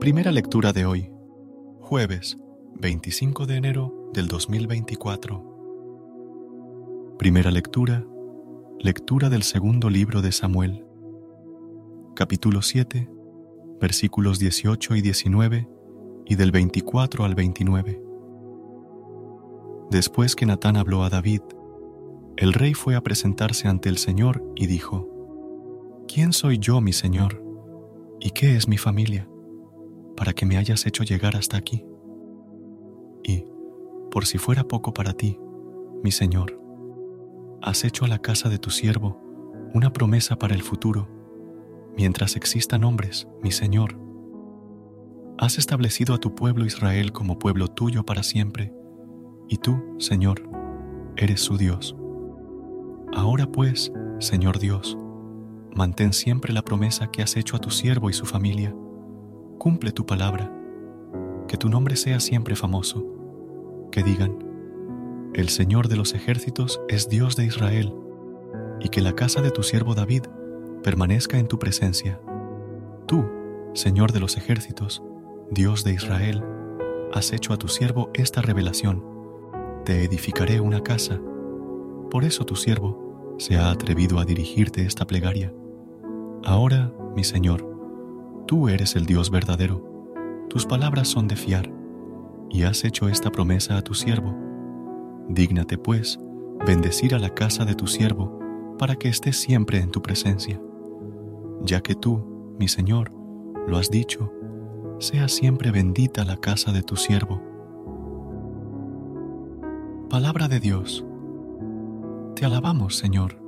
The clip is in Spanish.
Primera lectura de hoy, jueves 25 de enero del 2024. Primera lectura, lectura del segundo libro de Samuel, capítulo 7, versículos 18 y 19 y del 24 al 29. Después que Natán habló a David, el rey fue a presentarse ante el Señor y dijo, ¿Quién soy yo, mi Señor? ¿Y qué es mi familia? Para que me hayas hecho llegar hasta aquí. Y, por si fuera poco para ti, mi Señor, has hecho a la casa de tu siervo una promesa para el futuro, mientras existan hombres, mi Señor. Has establecido a tu pueblo Israel como pueblo tuyo para siempre, y tú, Señor, eres su Dios. Ahora pues, Señor Dios, mantén siempre la promesa que has hecho a tu siervo y su familia cumple tu palabra, que tu nombre sea siempre famoso, que digan, el Señor de los ejércitos es Dios de Israel, y que la casa de tu siervo David permanezca en tu presencia. Tú, Señor de los ejércitos, Dios de Israel, has hecho a tu siervo esta revelación. Te edificaré una casa. Por eso tu siervo se ha atrevido a dirigirte esta plegaria. Ahora, mi Señor, Tú eres el Dios verdadero, tus palabras son de fiar, y has hecho esta promesa a tu siervo. Dígnate, pues, bendecir a la casa de tu siervo, para que esté siempre en tu presencia. Ya que tú, mi Señor, lo has dicho, sea siempre bendita la casa de tu siervo. Palabra de Dios. Te alabamos, Señor.